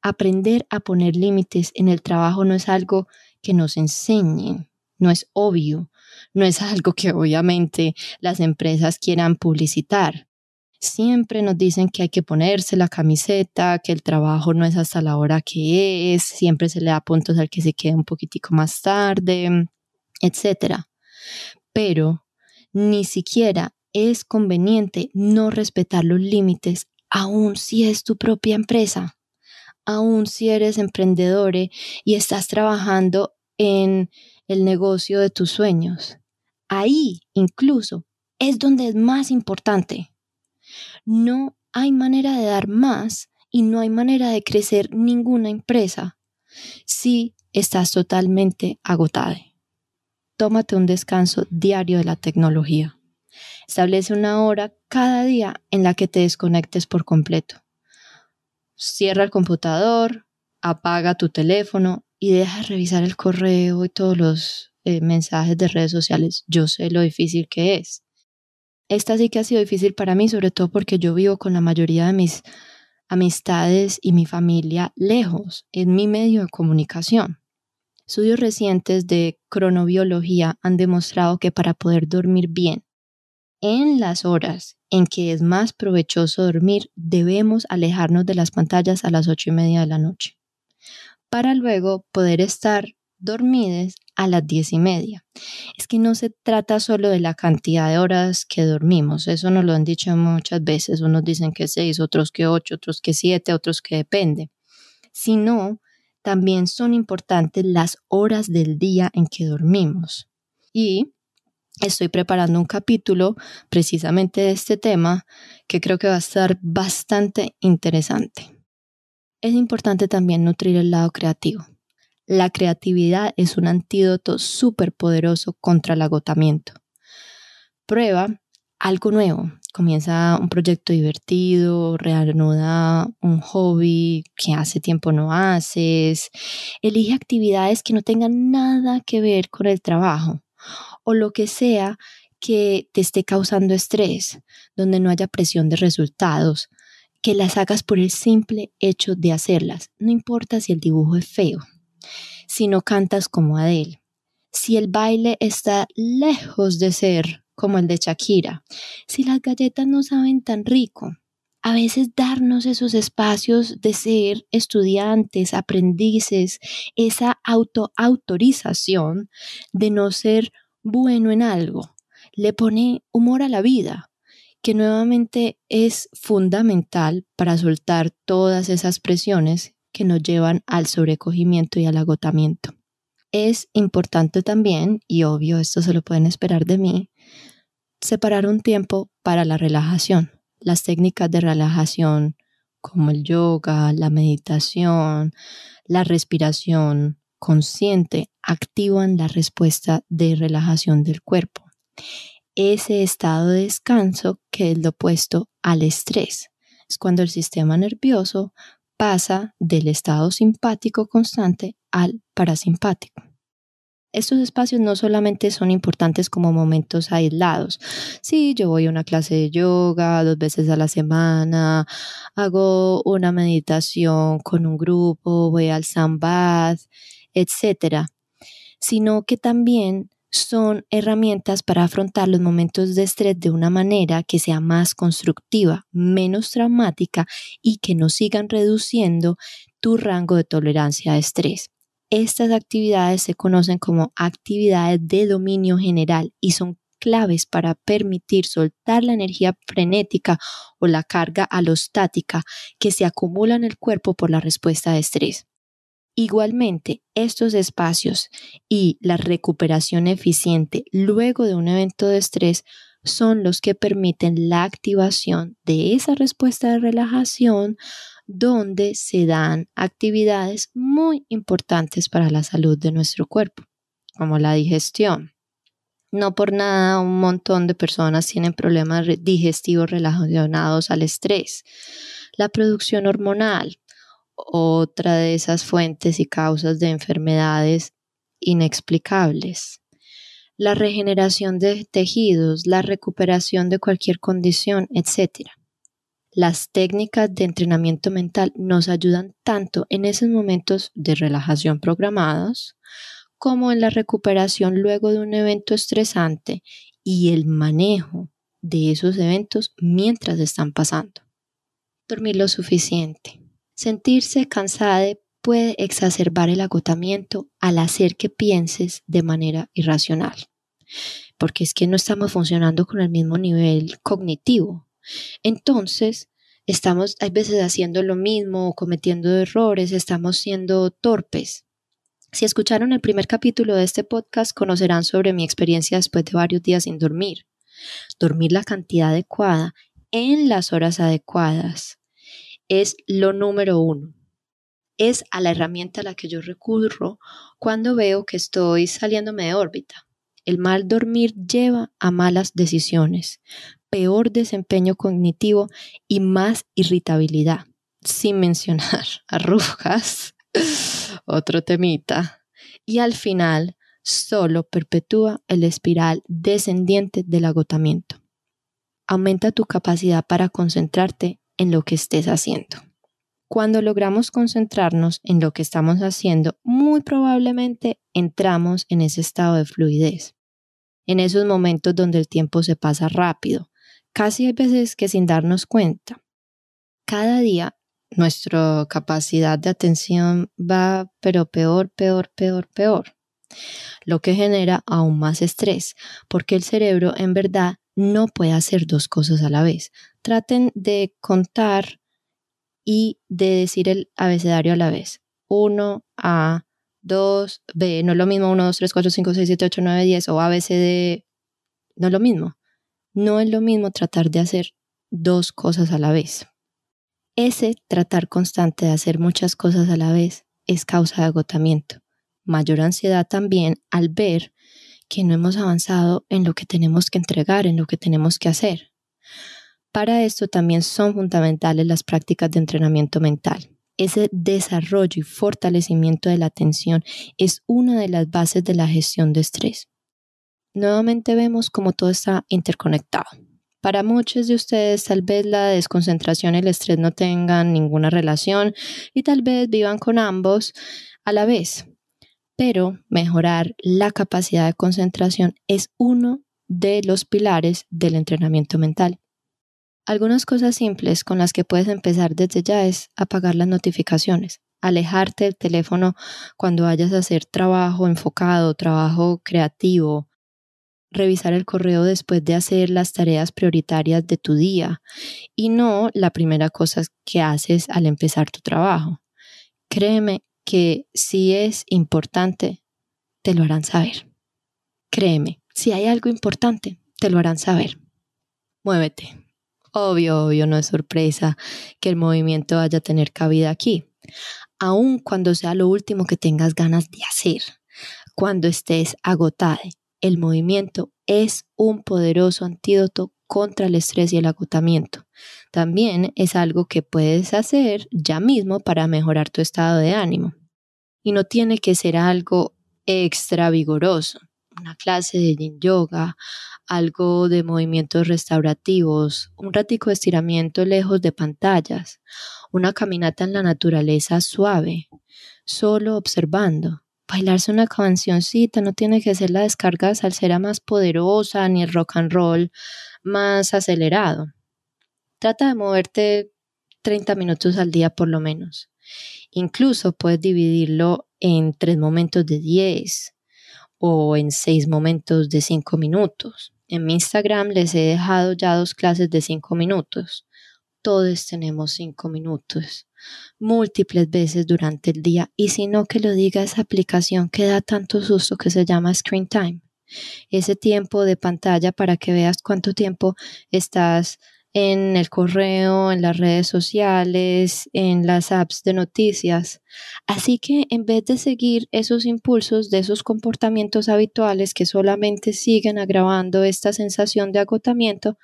Aprender a poner límites en el trabajo no es algo que nos enseñen, no es obvio, no es algo que obviamente las empresas quieran publicitar. Siempre nos dicen que hay que ponerse la camiseta, que el trabajo no es hasta la hora que es, siempre se le da puntos al que se quede un poquitico más tarde, etc. Pero ni siquiera es conveniente no respetar los límites, aun si es tu propia empresa aún si eres emprendedor y estás trabajando en el negocio de tus sueños. Ahí incluso es donde es más importante. No hay manera de dar más y no hay manera de crecer ninguna empresa si estás totalmente agotada. Tómate un descanso diario de la tecnología. Establece una hora cada día en la que te desconectes por completo cierra el computador, apaga tu teléfono y deja de revisar el correo y todos los eh, mensajes de redes sociales. Yo sé lo difícil que es. Esta sí que ha sido difícil para mí, sobre todo porque yo vivo con la mayoría de mis amistades y mi familia lejos, en mi medio de comunicación. Estudios recientes de cronobiología han demostrado que para poder dormir bien en las horas en que es más provechoso dormir, debemos alejarnos de las pantallas a las ocho y media de la noche, para luego poder estar dormides a las diez y media. Es que no se trata solo de la cantidad de horas que dormimos, eso nos lo han dicho muchas veces, unos dicen que seis, otros que ocho, otros que siete, otros que depende, sino también son importantes las horas del día en que dormimos. Y estoy preparando un capítulo precisamente de este tema que creo que va a estar bastante interesante. Es importante también nutrir el lado creativo. La creatividad es un antídoto súper poderoso contra el agotamiento. Prueba algo nuevo. Comienza un proyecto divertido, reanuda un hobby que hace tiempo no haces. Elige actividades que no tengan nada que ver con el trabajo o lo que sea que te esté causando estrés, donde no haya presión de resultados, que las hagas por el simple hecho de hacerlas. No importa si el dibujo es feo, si no cantas como Adele, si el baile está lejos de ser como el de Shakira, si las galletas no saben tan rico. A veces darnos esos espacios de ser estudiantes, aprendices, esa autoautorización de no ser bueno en algo, le pone humor a la vida, que nuevamente es fundamental para soltar todas esas presiones que nos llevan al sobrecogimiento y al agotamiento. Es importante también, y obvio esto se lo pueden esperar de mí, separar un tiempo para la relajación. Las técnicas de relajación como el yoga, la meditación, la respiración consciente activan la respuesta de relajación del cuerpo. Ese estado de descanso que es lo opuesto al estrés. Es cuando el sistema nervioso del estado simpático constante al parasimpático. Estos espacios no solamente son importantes como momentos aislados. Sí, yo voy a una clase de yoga dos veces a la semana, hago una meditación con un grupo, voy al sambad, etc. Sino que también son herramientas para afrontar los momentos de estrés de una manera que sea más constructiva, menos traumática y que no sigan reduciendo tu rango de tolerancia a estrés. Estas actividades se conocen como actividades de dominio general y son claves para permitir soltar la energía frenética o la carga alostática que se acumula en el cuerpo por la respuesta de estrés. Igualmente, estos espacios y la recuperación eficiente luego de un evento de estrés son los que permiten la activación de esa respuesta de relajación donde se dan actividades muy importantes para la salud de nuestro cuerpo, como la digestión. No por nada un montón de personas tienen problemas digestivos relacionados al estrés. La producción hormonal, otra de esas fuentes y causas de enfermedades inexplicables. La regeneración de tejidos, la recuperación de cualquier condición, etc. Las técnicas de entrenamiento mental nos ayudan tanto en esos momentos de relajación programados como en la recuperación luego de un evento estresante y el manejo de esos eventos mientras están pasando. Dormir lo suficiente. Sentirse cansada puede exacerbar el agotamiento al hacer que pienses de manera irracional, porque es que no estamos funcionando con el mismo nivel cognitivo. Entonces, estamos hay veces haciendo lo mismo, cometiendo errores, estamos siendo torpes. Si escucharon el primer capítulo de este podcast, conocerán sobre mi experiencia después de varios días sin dormir. Dormir la cantidad adecuada en las horas adecuadas es lo número uno. Es a la herramienta a la que yo recurro cuando veo que estoy saliéndome de órbita. El mal dormir lleva a malas decisiones, peor desempeño cognitivo y más irritabilidad, sin mencionar arrugas, otro temita. Y al final solo perpetúa el espiral descendiente del agotamiento. aumenta tu capacidad para concentrarte en lo que estés haciendo. Cuando logramos concentrarnos en lo que estamos haciendo, muy probablemente entramos en ese estado de fluidez, en esos momentos donde el tiempo se pasa rápido, casi hay veces que sin darnos cuenta. Cada día nuestra capacidad de atención va, pero peor, peor, peor, peor, lo que genera aún más estrés, porque el cerebro en verdad no puede hacer dos cosas a la vez. Traten de contar y de decir el abecedario a la vez. 1, A, 2, B, no es lo mismo 1, 2, 3, 4, 5, 6, 7, 8, 9, 10 o A, B, C, D, no es lo mismo. No es lo mismo tratar de hacer dos cosas a la vez. Ese tratar constante de hacer muchas cosas a la vez es causa de agotamiento. Mayor ansiedad también al ver que no hemos avanzado en lo que tenemos que entregar, en lo que tenemos que hacer. Para esto también son fundamentales las prácticas de entrenamiento mental. Ese desarrollo y fortalecimiento de la atención es una de las bases de la gestión de estrés. Nuevamente vemos cómo todo está interconectado. Para muchos de ustedes tal vez la desconcentración y el estrés no tengan ninguna relación y tal vez vivan con ambos a la vez. Pero mejorar la capacidad de concentración es uno de los pilares del entrenamiento mental. Algunas cosas simples con las que puedes empezar desde ya es apagar las notificaciones, alejarte del teléfono cuando vayas a hacer trabajo enfocado, trabajo creativo, revisar el correo después de hacer las tareas prioritarias de tu día y no la primera cosa que haces al empezar tu trabajo. Créeme que si es importante, te lo harán saber. Créeme, si hay algo importante, te lo harán saber. Muévete. Obvio, obvio, no es sorpresa que el movimiento vaya a tener cabida aquí, aun cuando sea lo último que tengas ganas de hacer, cuando estés agotada el movimiento es un poderoso antídoto contra el estrés y el agotamiento. También es algo que puedes hacer ya mismo para mejorar tu estado de ánimo. Y no tiene que ser algo extra vigoroso. Una clase de yin yoga, algo de movimientos restaurativos, un ratico de estiramiento lejos de pantallas, una caminata en la naturaleza suave, solo observando bailarse una cancioncita, no tiene que ser la descarga salsera más poderosa ni el rock and roll más acelerado. Trata de moverte 30 minutos al día por lo menos. Incluso puedes dividirlo en tres momentos de 10 o en seis momentos de 5 minutos. En mi Instagram les he dejado ya dos clases de 5 minutos. Todos tenemos 5 minutos múltiples veces durante el día y si no que lo diga esa aplicación que da tanto susto que se llama Screen Time. Ese tiempo de pantalla para que veas cuánto tiempo estás en el correo, en las redes sociales, en las apps de noticias. Así que en vez de seguir esos impulsos de esos comportamientos habituales que solamente siguen agravando esta sensación de agotamiento,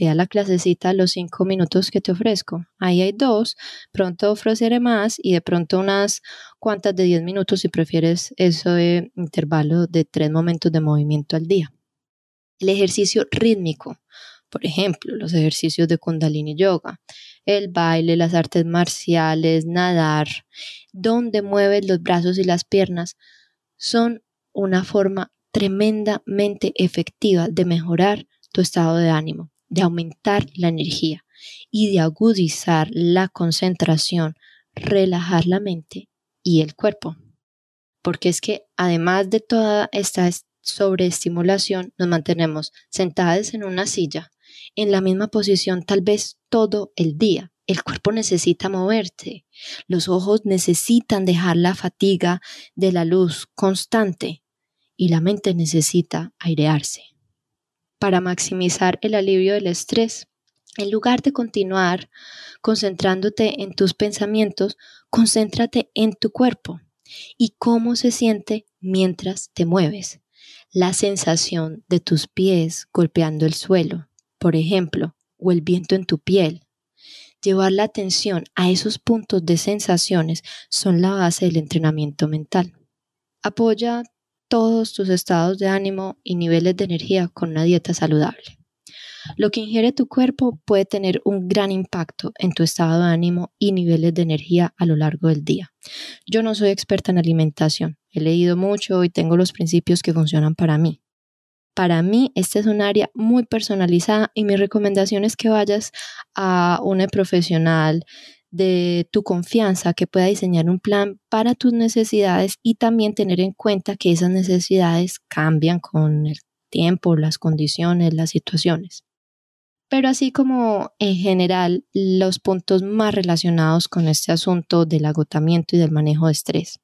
Ve la clasecita los cinco minutos que te ofrezco. Ahí hay dos, pronto ofreceré más y de pronto unas cuantas de diez minutos si prefieres ese intervalo de tres momentos de movimiento al día. El ejercicio rítmico, por ejemplo, los ejercicios de kundalini yoga, el baile, las artes marciales, nadar, donde mueves los brazos y las piernas, son una forma tremendamente efectiva de mejorar tu estado de ánimo de aumentar la energía y de agudizar la concentración, relajar la mente y el cuerpo. Porque es que además de toda esta sobreestimulación, nos mantenemos sentados en una silla, en la misma posición tal vez todo el día. El cuerpo necesita moverse, los ojos necesitan dejar la fatiga de la luz constante y la mente necesita airearse para maximizar el alivio del estrés. En lugar de continuar concentrándote en tus pensamientos, concéntrate en tu cuerpo y cómo se siente mientras te mueves. La sensación de tus pies golpeando el suelo, por ejemplo, o el viento en tu piel. Llevar la atención a esos puntos de sensaciones son la base del entrenamiento mental. Apoya todos tus estados de ánimo y niveles de energía con una dieta saludable. Lo que ingiere tu cuerpo puede tener un gran impacto en tu estado de ánimo y niveles de energía a lo largo del día. Yo no soy experta en alimentación, he leído mucho y tengo los principios que funcionan para mí. Para mí, esta es un área muy personalizada y mi recomendación es que vayas a una profesional de tu confianza que pueda diseñar un plan para tus necesidades y también tener en cuenta que esas necesidades cambian con el tiempo, las condiciones, las situaciones. Pero así como en general los puntos más relacionados con este asunto del agotamiento y del manejo de estrés.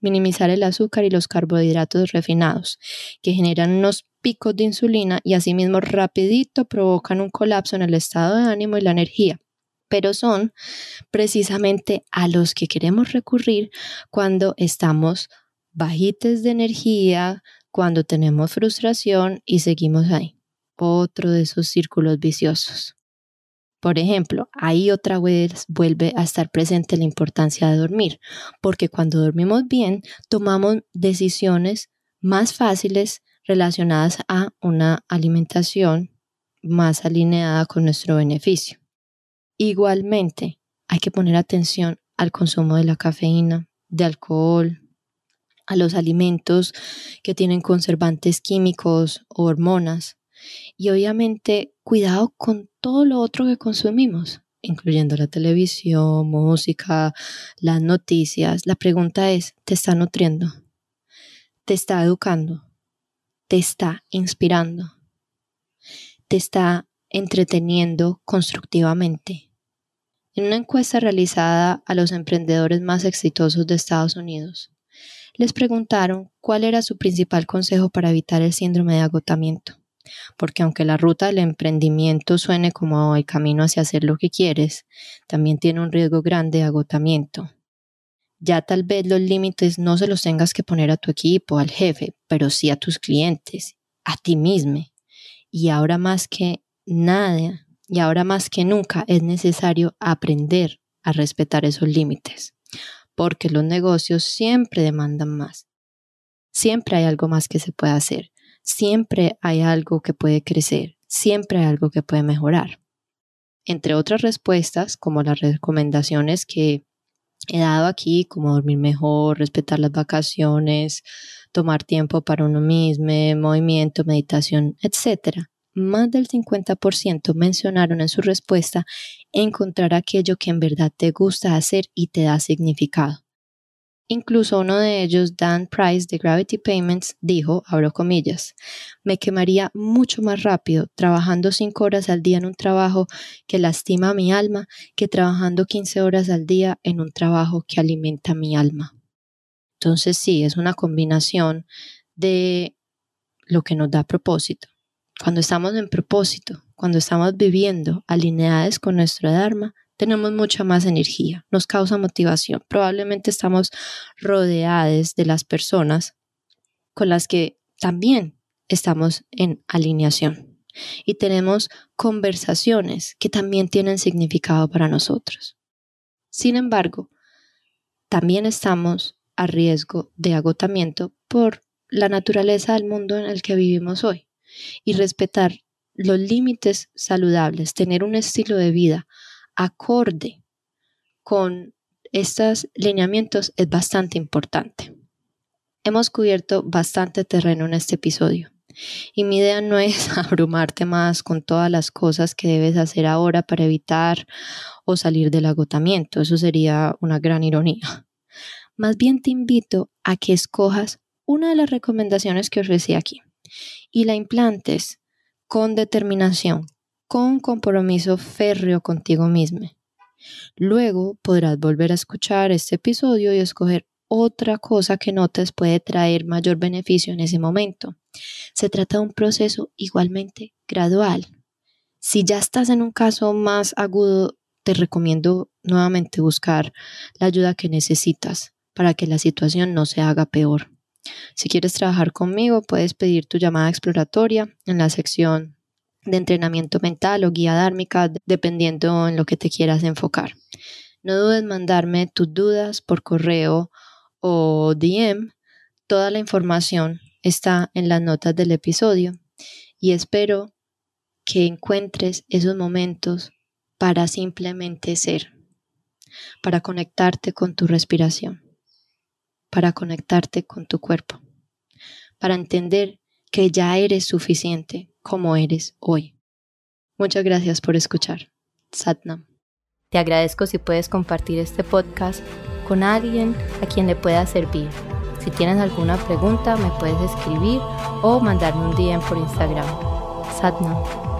Minimizar el azúcar y los carbohidratos refinados, que generan unos picos de insulina y asimismo rapidito provocan un colapso en el estado de ánimo y la energía pero son precisamente a los que queremos recurrir cuando estamos bajites de energía, cuando tenemos frustración y seguimos ahí. Otro de esos círculos viciosos. Por ejemplo, ahí otra vez vuelve a estar presente la importancia de dormir, porque cuando dormimos bien, tomamos decisiones más fáciles relacionadas a una alimentación más alineada con nuestro beneficio. Igualmente, hay que poner atención al consumo de la cafeína, de alcohol, a los alimentos que tienen conservantes químicos o hormonas. Y obviamente cuidado con todo lo otro que consumimos, incluyendo la televisión, música, las noticias. La pregunta es, ¿te está nutriendo? ¿Te está educando? ¿Te está inspirando? ¿Te está entreteniendo constructivamente? En una encuesta realizada a los emprendedores más exitosos de Estados Unidos, les preguntaron cuál era su principal consejo para evitar el síndrome de agotamiento. Porque aunque la ruta del emprendimiento suene como el camino hacia hacer lo que quieres, también tiene un riesgo grande de agotamiento. Ya tal vez los límites no se los tengas que poner a tu equipo, al jefe, pero sí a tus clientes, a ti mismo. Y ahora más que nada, y ahora más que nunca es necesario aprender a respetar esos límites porque los negocios siempre demandan más. Siempre hay algo más que se puede hacer, siempre hay algo que puede crecer, siempre hay algo que puede mejorar. Entre otras respuestas, como las recomendaciones que he dado aquí, como dormir mejor, respetar las vacaciones, tomar tiempo para uno mismo, movimiento, meditación, etc., más del 50% mencionaron en su respuesta encontrar aquello que en verdad te gusta hacer y te da significado. Incluso uno de ellos, Dan Price de Gravity Payments, dijo, abro comillas, me quemaría mucho más rápido trabajando 5 horas al día en un trabajo que lastima mi alma que trabajando 15 horas al día en un trabajo que alimenta mi alma. Entonces sí, es una combinación de lo que nos da propósito cuando estamos en propósito, cuando estamos viviendo alineadas con nuestro Dharma, tenemos mucha más energía, nos causa motivación. Probablemente estamos rodeadas de las personas con las que también estamos en alineación y tenemos conversaciones que también tienen significado para nosotros. Sin embargo, también estamos a riesgo de agotamiento por la naturaleza del mundo en el que vivimos hoy y respetar los límites saludables, tener un estilo de vida acorde con estos lineamientos es bastante importante. Hemos cubierto bastante terreno en este episodio y mi idea no es abrumarte más con todas las cosas que debes hacer ahora para evitar o salir del agotamiento, eso sería una gran ironía. Más bien te invito a que escojas una de las recomendaciones que ofrecí aquí y la implantes con determinación, con compromiso férreo contigo mismo. Luego podrás volver a escuchar este episodio y escoger otra cosa que notes puede traer mayor beneficio en ese momento. Se trata de un proceso igualmente gradual. Si ya estás en un caso más agudo, te recomiendo nuevamente buscar la ayuda que necesitas para que la situación no se haga peor. Si quieres trabajar conmigo, puedes pedir tu llamada exploratoria en la sección de entrenamiento mental o guía dármica, dependiendo en lo que te quieras enfocar. No dudes en mandarme tus dudas por correo o DM. Toda la información está en las notas del episodio y espero que encuentres esos momentos para simplemente ser, para conectarte con tu respiración, para conectarte con tu cuerpo, para entender que ya eres suficiente como eres hoy. Muchas gracias por escuchar. Satnam. Te agradezco si puedes compartir este podcast con alguien a quien le pueda servir. Si tienes alguna pregunta, me puedes escribir o mandarme un DM por Instagram. Satnam.